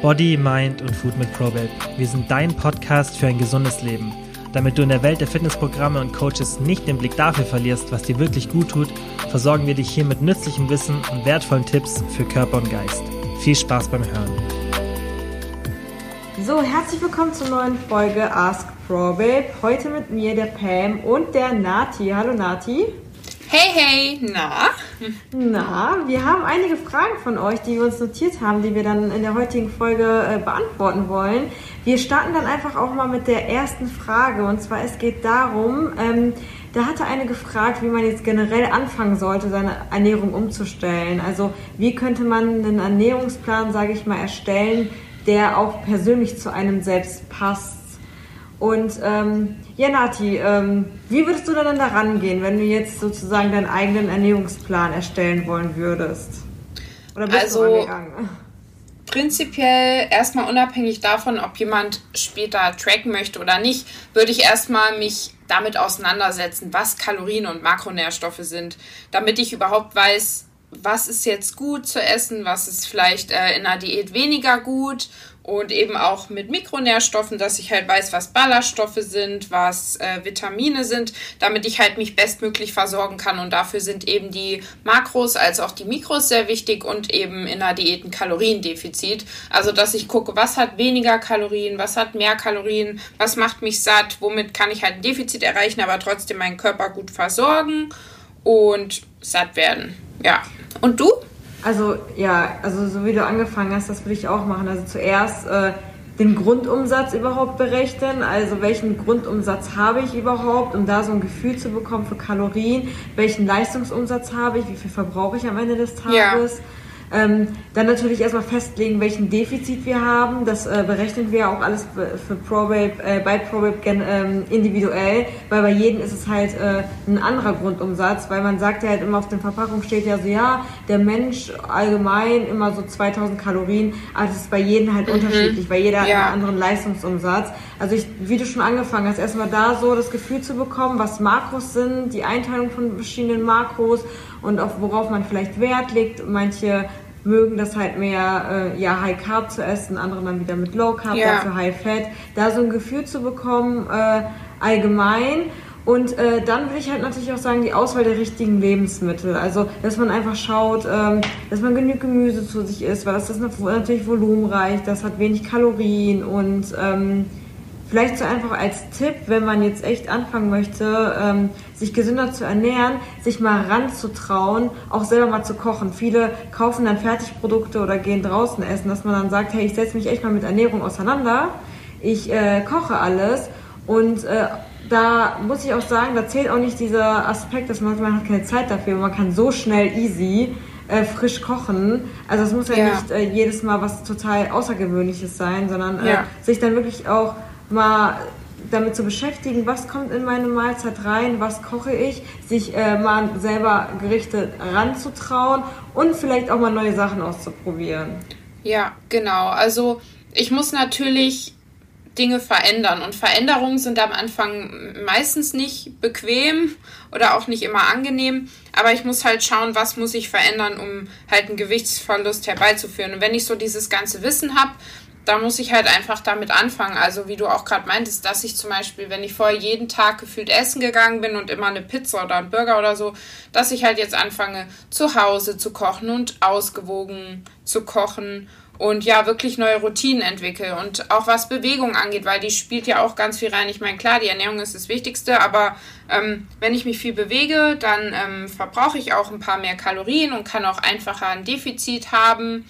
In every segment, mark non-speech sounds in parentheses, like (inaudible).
Body, Mind und Food mit ProBabe. Wir sind dein Podcast für ein gesundes Leben. Damit du in der Welt der Fitnessprogramme und Coaches nicht den Blick dafür verlierst, was dir wirklich gut tut, versorgen wir dich hier mit nützlichem Wissen und wertvollen Tipps für Körper und Geist. Viel Spaß beim Hören. So, herzlich willkommen zur neuen Folge Ask ProBabe. Heute mit mir, der Pam und der Nati. Hallo Nati. Hey, hey, na? Na, wir haben einige Fragen von euch, die wir uns notiert haben, die wir dann in der heutigen Folge äh, beantworten wollen. Wir starten dann einfach auch mal mit der ersten Frage. Und zwar, es geht darum, ähm, da hatte eine gefragt, wie man jetzt generell anfangen sollte, seine Ernährung umzustellen. Also, wie könnte man einen Ernährungsplan, sage ich mal, erstellen, der auch persönlich zu einem selbst passt? Und ähm, ja, Nati, ähm, wie würdest du dann da rangehen, wenn du jetzt sozusagen deinen eigenen Ernährungsplan erstellen wollen würdest? Oder bist also, du rangegangen? Prinzipiell erstmal unabhängig davon, ob jemand später tracken möchte oder nicht, würde ich erstmal mich damit auseinandersetzen, was Kalorien und Makronährstoffe sind, damit ich überhaupt weiß, was ist jetzt gut zu essen, was ist vielleicht äh, in einer Diät weniger gut und eben auch mit Mikronährstoffen, dass ich halt weiß, was Ballaststoffe sind, was äh, Vitamine sind, damit ich halt mich bestmöglich versorgen kann. Und dafür sind eben die Makros als auch die Mikros sehr wichtig und eben in der Diät ein Kaloriendefizit. Also, dass ich gucke, was hat weniger Kalorien, was hat mehr Kalorien, was macht mich satt, womit kann ich halt ein Defizit erreichen, aber trotzdem meinen Körper gut versorgen und satt werden. Ja. Und du? Also ja, also so wie du angefangen hast, das würde ich auch machen. Also zuerst äh, den Grundumsatz überhaupt berechnen. Also welchen Grundumsatz habe ich überhaupt, um da so ein Gefühl zu bekommen für Kalorien. Welchen Leistungsumsatz habe ich, wie viel verbrauche ich am Ende des Tages. Ja. Ähm, dann natürlich erstmal festlegen, welchen Defizit wir haben. Das äh, berechnen wir auch alles für ProBabe, äh, bei ProBabe ähm, individuell, weil bei jedem ist es halt äh, ein anderer Grundumsatz, weil man sagt ja halt immer auf den Verpackungen steht ja so, ja, der Mensch allgemein immer so 2000 Kalorien, aber das ist bei jedem halt mhm. unterschiedlich, weil jeder ja. hat einen anderen Leistungsumsatz. Also ich, wie du schon angefangen hast, erstmal da so das Gefühl zu bekommen, was Makros sind, die Einteilung von verschiedenen Makros und auf worauf man vielleicht Wert legt. Manche mögen das halt mehr, äh, ja, High Carb zu essen, andere dann wieder mit Low Carb, ja. dafür High Fat. Da so ein Gefühl zu bekommen, äh, allgemein. Und äh, dann würde ich halt natürlich auch sagen, die Auswahl der richtigen Lebensmittel. Also, dass man einfach schaut, ähm, dass man genügend Gemüse zu sich isst, weil das ist natürlich volumenreich, das hat wenig Kalorien und ähm, Vielleicht so einfach als Tipp, wenn man jetzt echt anfangen möchte, ähm, sich gesünder zu ernähren, sich mal ranzutrauen, auch selber mal zu kochen. Viele kaufen dann Fertigprodukte oder gehen draußen essen, dass man dann sagt, hey, ich setze mich echt mal mit Ernährung auseinander, ich äh, koche alles und äh, da muss ich auch sagen, da zählt auch nicht dieser Aspekt, dass man, man hat keine Zeit dafür, man kann so schnell easy äh, frisch kochen. Also es muss ja, ja. nicht äh, jedes Mal was total Außergewöhnliches sein, sondern äh, ja. sich dann wirklich auch mal damit zu beschäftigen, was kommt in meine Mahlzeit rein, was koche ich, sich äh, mal selber Gerichte ranzutrauen und vielleicht auch mal neue Sachen auszuprobieren. Ja, genau. Also ich muss natürlich Dinge verändern und Veränderungen sind am Anfang meistens nicht bequem oder auch nicht immer angenehm, aber ich muss halt schauen, was muss ich verändern, um halt einen Gewichtsverlust herbeizuführen. Und wenn ich so dieses ganze Wissen habe, da muss ich halt einfach damit anfangen. Also wie du auch gerade meintest, dass ich zum Beispiel, wenn ich vorher jeden Tag gefühlt essen gegangen bin und immer eine Pizza oder einen Burger oder so, dass ich halt jetzt anfange, zu Hause zu kochen und ausgewogen zu kochen und ja, wirklich neue Routinen entwickle. Und auch was Bewegung angeht, weil die spielt ja auch ganz viel rein. Ich meine, klar, die Ernährung ist das Wichtigste, aber ähm, wenn ich mich viel bewege, dann ähm, verbrauche ich auch ein paar mehr Kalorien und kann auch einfacher ein Defizit haben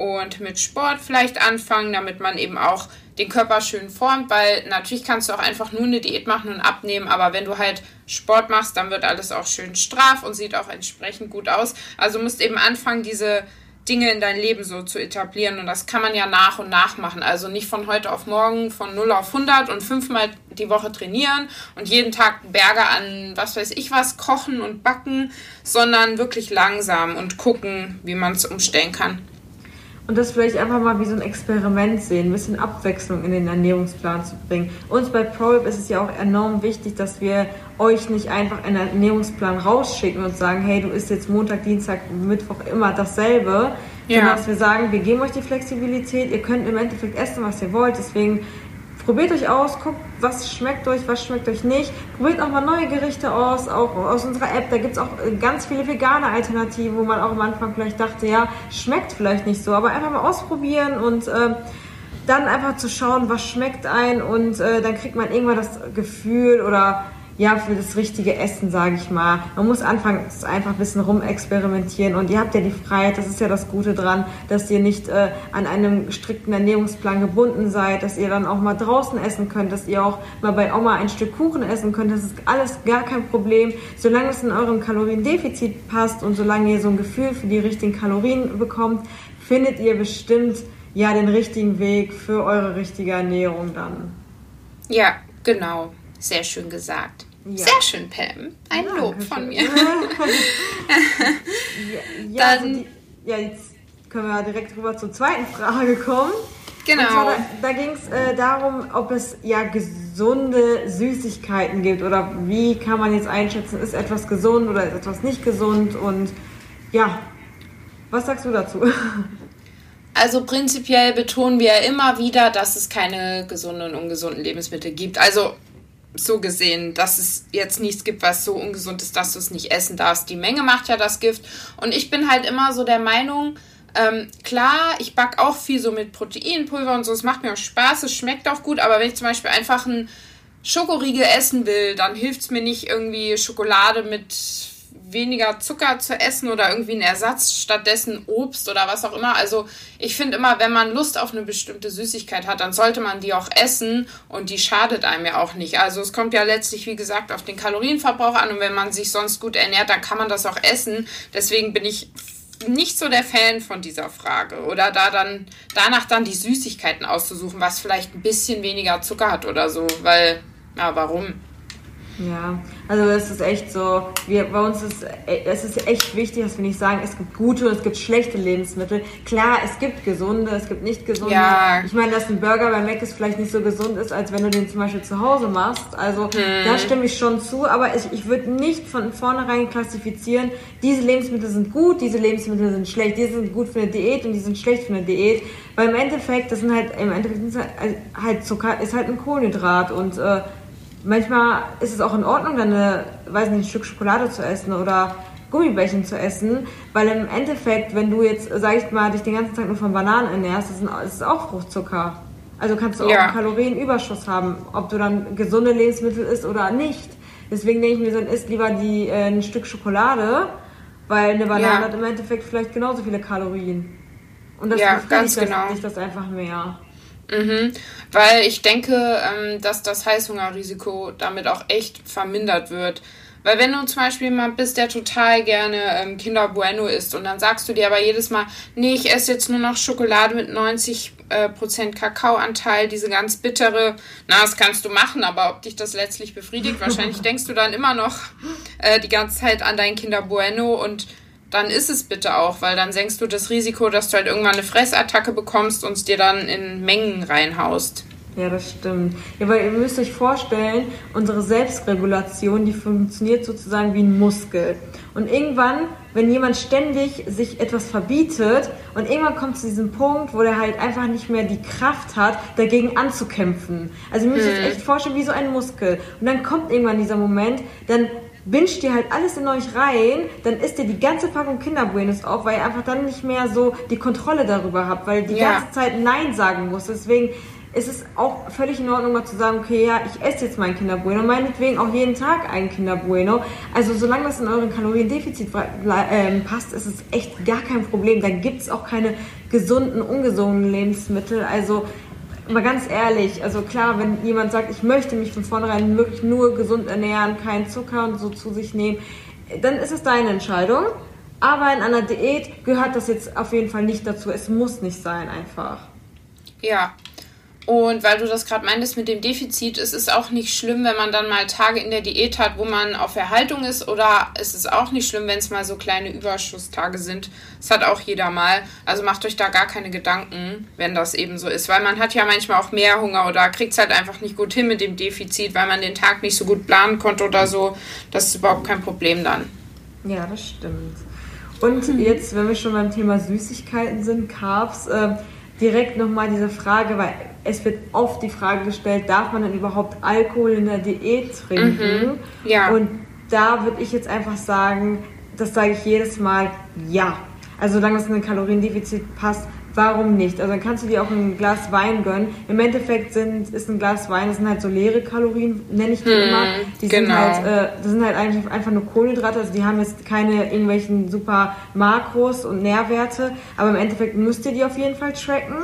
und mit Sport vielleicht anfangen, damit man eben auch den Körper schön formt, weil natürlich kannst du auch einfach nur eine Diät machen und abnehmen, aber wenn du halt Sport machst, dann wird alles auch schön straff und sieht auch entsprechend gut aus. Also musst eben anfangen, diese Dinge in dein Leben so zu etablieren und das kann man ja nach und nach machen. Also nicht von heute auf morgen von 0 auf 100 und fünfmal die Woche trainieren und jeden Tag Berge an was weiß ich was kochen und backen, sondern wirklich langsam und gucken, wie man es umstellen kann und das vielleicht einfach mal wie so ein Experiment sehen, ein bisschen Abwechslung in den Ernährungsplan zu bringen. Uns bei ProRib ist es ja auch enorm wichtig, dass wir euch nicht einfach einen Ernährungsplan rausschicken und sagen, hey, du isst jetzt Montag, Dienstag, Mittwoch immer dasselbe, ja. sondern dass wir sagen, wir geben euch die Flexibilität, ihr könnt im Endeffekt essen, was ihr wollt. Deswegen probiert euch aus, guckt, was schmeckt euch, was schmeckt euch nicht. Probiert auch mal neue Gerichte aus, auch aus unserer App. Da gibt es auch ganz viele vegane Alternativen, wo man auch am Anfang vielleicht dachte, ja, schmeckt vielleicht nicht so, aber einfach mal ausprobieren und äh, dann einfach zu schauen, was schmeckt ein und äh, dann kriegt man irgendwann das Gefühl oder ja, für das richtige Essen, sage ich mal. Man muss anfangen, einfach ein bisschen rumexperimentieren und ihr habt ja die Freiheit, das ist ja das Gute dran, dass ihr nicht äh, an einem strikten Ernährungsplan gebunden seid, dass ihr dann auch mal draußen essen könnt, dass ihr auch mal bei Oma ein Stück Kuchen essen könnt. Das ist alles gar kein Problem, solange es in eurem Kaloriendefizit passt und solange ihr so ein Gefühl für die richtigen Kalorien bekommt, findet ihr bestimmt ja den richtigen Weg für eure richtige Ernährung dann. Ja, genau. Sehr schön gesagt. Ja. Sehr schön, Pam. Ein ja, Lob von mir. (laughs) (laughs) ja, also Dann, also die, ja, jetzt können wir direkt rüber zur zweiten Frage kommen. Genau. Zwar, da, da ging es äh, darum, ob es ja gesunde Süßigkeiten gibt oder wie kann man jetzt einschätzen, ist etwas gesund oder ist etwas nicht gesund und ja, was sagst du dazu? (laughs) Also prinzipiell betonen wir ja immer wieder, dass es keine gesunden und ungesunden Lebensmittel gibt. Also so gesehen, dass es jetzt nichts gibt, was so ungesund ist, dass du es nicht essen darfst. Die Menge macht ja das Gift. Und ich bin halt immer so der Meinung, ähm, klar, ich back auch viel so mit Proteinpulver und so, es macht mir auch Spaß, es schmeckt auch gut, aber wenn ich zum Beispiel einfach ein Schokoriegel essen will, dann hilft es mir nicht irgendwie Schokolade mit weniger Zucker zu essen oder irgendwie einen Ersatz, stattdessen Obst oder was auch immer. Also ich finde immer, wenn man Lust auf eine bestimmte Süßigkeit hat, dann sollte man die auch essen und die schadet einem ja auch nicht. Also es kommt ja letztlich, wie gesagt, auf den Kalorienverbrauch an und wenn man sich sonst gut ernährt, dann kann man das auch essen. Deswegen bin ich nicht so der Fan von dieser Frage. Oder da dann, danach dann die Süßigkeiten auszusuchen, was vielleicht ein bisschen weniger Zucker hat oder so, weil, ja, warum? Ja, also es ist echt so, wir, bei uns ist es ist echt wichtig, dass wir nicht sagen, es gibt gute und es gibt schlechte Lebensmittel. Klar, es gibt gesunde, es gibt nicht gesunde. Ja. Ich meine, dass ein Burger bei Mac ist vielleicht nicht so gesund ist, als wenn du den zum Beispiel zu Hause machst. Also hm. da stimme ich schon zu, aber ich, ich würde nicht von vornherein klassifizieren, diese Lebensmittel sind gut, diese Lebensmittel sind schlecht, die sind gut für eine Diät und die sind schlecht für eine Diät. Weil im Endeffekt, das sind halt, im Endeffekt ist halt, halt Zucker, ist halt ein Kohlenhydrat und äh, manchmal ist es auch in Ordnung, dann eine, weiß nicht, ein Stück Schokolade zu essen oder Gummibärchen zu essen, weil im Endeffekt, wenn du jetzt, sag ich mal, dich den ganzen Tag nur von Bananen ernährst, ist es auch Fruchtzucker. Also kannst du auch ja. einen Kalorienüberschuss haben, ob du dann gesunde Lebensmittel isst oder nicht. Deswegen denke ich mir, dann isst lieber die, äh, ein Stück Schokolade, weil eine Banane ja. hat im Endeffekt vielleicht genauso viele Kalorien. Und das ja, ganz genau. das einfach mehr. Mhm, weil ich denke, ähm, dass das Heißhungerrisiko damit auch echt vermindert wird. Weil wenn du zum Beispiel jemand bist, der total gerne ähm, Kinder Bueno isst und dann sagst du dir aber jedes Mal, nee, ich esse jetzt nur noch Schokolade mit 90% äh, Prozent Kakaoanteil, diese ganz bittere, na, das kannst du machen, aber ob dich das letztlich befriedigt, wahrscheinlich (laughs) denkst du dann immer noch äh, die ganze Zeit an dein Kinder Bueno und dann ist es bitte auch, weil dann senkst du das Risiko, dass du halt irgendwann eine Fressattacke bekommst und es dir dann in Mengen reinhaust. Ja, das stimmt. Ja, weil ihr müsst euch vorstellen, unsere Selbstregulation, die funktioniert sozusagen wie ein Muskel. Und irgendwann, wenn jemand ständig sich etwas verbietet und irgendwann kommt zu diesem Punkt, wo der halt einfach nicht mehr die Kraft hat, dagegen anzukämpfen. Also ihr müsst euch hm. echt vorstellen, wie so ein Muskel. Und dann kommt irgendwann dieser Moment, dann binscht ihr halt alles in euch rein, dann isst ihr die ganze Packung Kinderbuenos auf, weil ihr einfach dann nicht mehr so die Kontrolle darüber habt, weil die ja. ganze Zeit Nein sagen muss. Deswegen ist es auch völlig in Ordnung, mal zu sagen, okay, ja, ich esse jetzt mein Kinderbueno, meinetwegen auch jeden Tag ein Kinderbueno. Also solange das in euren Kaloriendefizit äh, passt, ist es echt gar kein Problem. Da gibt es auch keine gesunden, ungesunden Lebensmittel. Also mal ganz ehrlich, also klar, wenn jemand sagt, ich möchte mich von vornherein wirklich nur gesund ernähren, keinen Zucker und so zu sich nehmen, dann ist es deine Entscheidung. Aber in einer Diät gehört das jetzt auf jeden Fall nicht dazu. Es muss nicht sein, einfach. Ja, und weil du das gerade meintest mit dem Defizit, es ist auch nicht schlimm, wenn man dann mal Tage in der Diät hat, wo man auf Erhaltung ist, oder es ist auch nicht schlimm, wenn es mal so kleine Überschusstage sind. Das hat auch jeder mal. Also macht euch da gar keine Gedanken, wenn das eben so ist, weil man hat ja manchmal auch mehr Hunger oder kriegt es halt einfach nicht gut hin mit dem Defizit, weil man den Tag nicht so gut planen konnte oder so. Das ist überhaupt kein Problem dann. Ja, das stimmt. Und mhm. jetzt, wenn wir schon beim Thema Süßigkeiten sind, Carbs, äh, direkt nochmal diese Frage, weil es wird oft die Frage gestellt, darf man denn überhaupt Alkohol in der Diät trinken? Mhm. Ja. Und da würde ich jetzt einfach sagen, das sage ich jedes Mal, ja. Also solange es in ein Kaloriendefizit passt, warum nicht? Also dann kannst du dir auch ein Glas Wein gönnen. Im Endeffekt sind, ist ein Glas Wein, das sind halt so leere Kalorien, nenne ich die hm, immer. Die genau. sind halt, äh, das sind halt eigentlich einfach nur Kohlenhydrate, also die haben jetzt keine irgendwelchen super Makros und Nährwerte, aber im Endeffekt müsst ihr die auf jeden Fall tracken.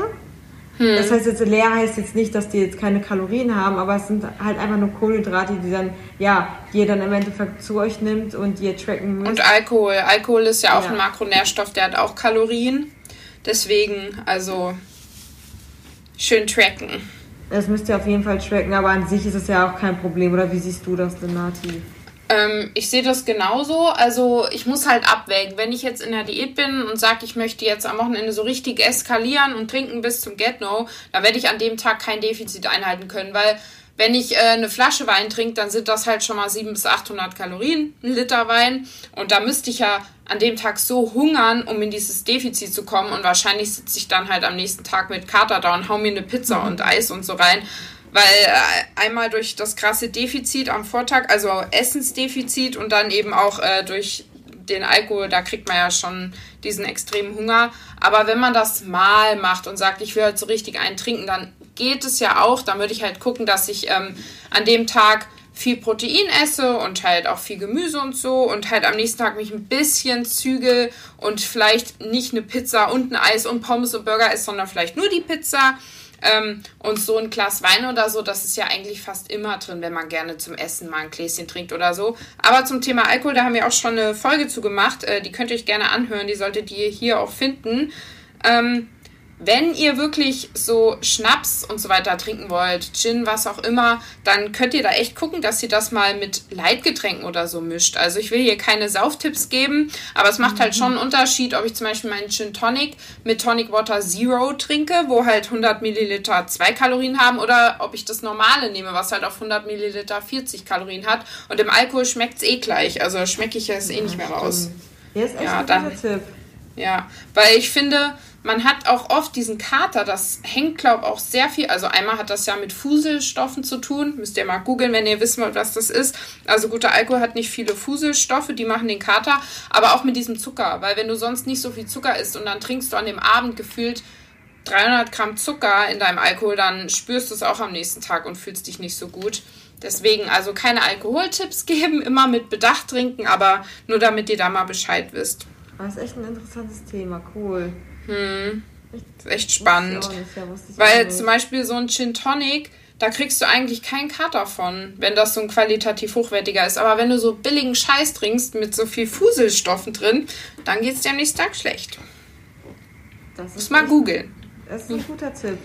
Hm. Das heißt jetzt leer heißt jetzt nicht, dass die jetzt keine Kalorien haben, aber es sind halt einfach nur Kohlenhydrate, die dann, ja, die ihr dann im Endeffekt zu euch nimmt und die ihr tracken müsst. Und Alkohol. Alkohol ist ja auch ja. ein Makronährstoff, der hat auch Kalorien. Deswegen, also schön tracken. Das müsst ihr auf jeden Fall tracken, aber an sich ist es ja auch kein Problem. Oder wie siehst du das denn, Nati? Ähm, ich sehe das genauso. Also ich muss halt abwägen. Wenn ich jetzt in der Diät bin und sage, ich möchte jetzt am Wochenende so richtig eskalieren und trinken bis zum Get-No, dann werde ich an dem Tag kein Defizit einhalten können, weil wenn ich äh, eine Flasche Wein trinke, dann sind das halt schon mal 700 bis 800 Kalorien, ein Liter Wein. Und da müsste ich ja an dem Tag so hungern, um in dieses Defizit zu kommen. Und wahrscheinlich sitze ich dann halt am nächsten Tag mit Kater da und hau mir eine Pizza mhm. und Eis und so rein. Weil äh, einmal durch das krasse Defizit am Vortag, also Essensdefizit und dann eben auch äh, durch den Alkohol, da kriegt man ja schon diesen extremen Hunger. Aber wenn man das mal macht und sagt, ich will halt so richtig einen trinken, dann geht es ja auch. Dann würde ich halt gucken, dass ich ähm, an dem Tag viel Protein esse und halt auch viel Gemüse und so und halt am nächsten Tag mich ein bisschen zügel und vielleicht nicht eine Pizza und ein Eis und Pommes und Burger esse, sondern vielleicht nur die Pizza. Ähm, und so ein Glas Wein oder so, das ist ja eigentlich fast immer drin, wenn man gerne zum Essen mal ein Gläschen trinkt oder so. Aber zum Thema Alkohol, da haben wir auch schon eine Folge zu gemacht. Äh, die könnt ihr euch gerne anhören, die solltet ihr hier auch finden. Ähm, wenn ihr wirklich so Schnaps und so weiter trinken wollt, Gin, was auch immer, dann könnt ihr da echt gucken, dass ihr das mal mit Leitgetränken oder so mischt. Also ich will hier keine Sauftipps geben, aber es macht halt schon einen Unterschied, ob ich zum Beispiel meinen Gin Tonic mit Tonic Water Zero trinke, wo halt 100 Milliliter 2 Kalorien haben, oder ob ich das normale nehme, was halt auf 100 Milliliter 40 Kalorien hat. Und im Alkohol schmeckt es eh gleich, also schmecke ich es eh nicht mehr raus. Ja, ist echt ja, ein dann, Tipp. Ja, weil ich finde, man hat auch oft diesen Kater, das hängt, glaube ich, auch sehr viel. Also einmal hat das ja mit Fuselstoffen zu tun. Müsst ihr mal googeln, wenn ihr wissen wollt, was das ist. Also guter Alkohol hat nicht viele Fuselstoffe, die machen den Kater, aber auch mit diesem Zucker. Weil wenn du sonst nicht so viel Zucker isst und dann trinkst du an dem Abend gefühlt 300 Gramm Zucker in deinem Alkohol, dann spürst du es auch am nächsten Tag und fühlst dich nicht so gut. Deswegen also keine Alkoholtipps (laughs) geben, immer mit Bedacht trinken, aber nur damit ihr da mal Bescheid wisst. Das ist echt ein interessantes Thema, cool. Hm. Das ist echt spannend. Nicht, ja, Weil zum Beispiel so ein Gin Tonic, da kriegst du eigentlich keinen Kater von, wenn das so ein qualitativ hochwertiger ist. Aber wenn du so billigen Scheiß trinkst mit so viel Fuselstoffen drin, dann geht es dir am nächsten Tag schlecht. Das Muss mal googeln. Das ist ein guter Tipp.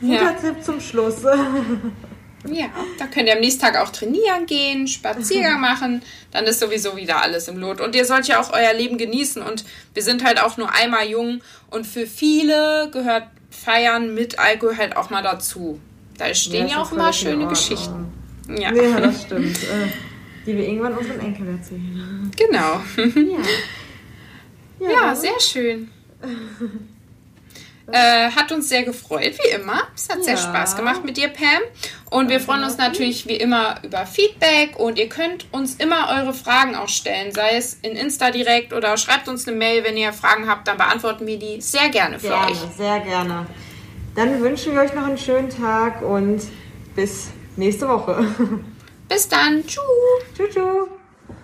Guter ja. Tipp zum Schluss. (laughs) Ja, da könnt ihr am nächsten Tag auch trainieren gehen, Spaziergang machen, dann ist sowieso wieder alles im Lot. Und ihr sollt ja auch euer Leben genießen und wir sind halt auch nur einmal jung und für viele gehört Feiern mit Alkohol halt auch mal dazu. Da stehen ja, ja auch immer schöne Geschichten. Ja. ja, das (laughs) stimmt. Äh, die wir irgendwann unseren Enkeln erzählen. Genau. Ja, (laughs) ja, ja sehr schön. (laughs) Äh, hat uns sehr gefreut, wie immer. Es hat ja. sehr Spaß gemacht mit dir, Pam. Und wir freuen uns natürlich wie immer über Feedback und ihr könnt uns immer eure Fragen auch stellen, sei es in Insta direkt oder schreibt uns eine Mail, wenn ihr Fragen habt, dann beantworten wir die sehr gerne für gerne, euch. Sehr gerne. Dann wünschen wir euch noch einen schönen Tag und bis nächste Woche. (laughs) Bis dann. Tschüss. Tschüss.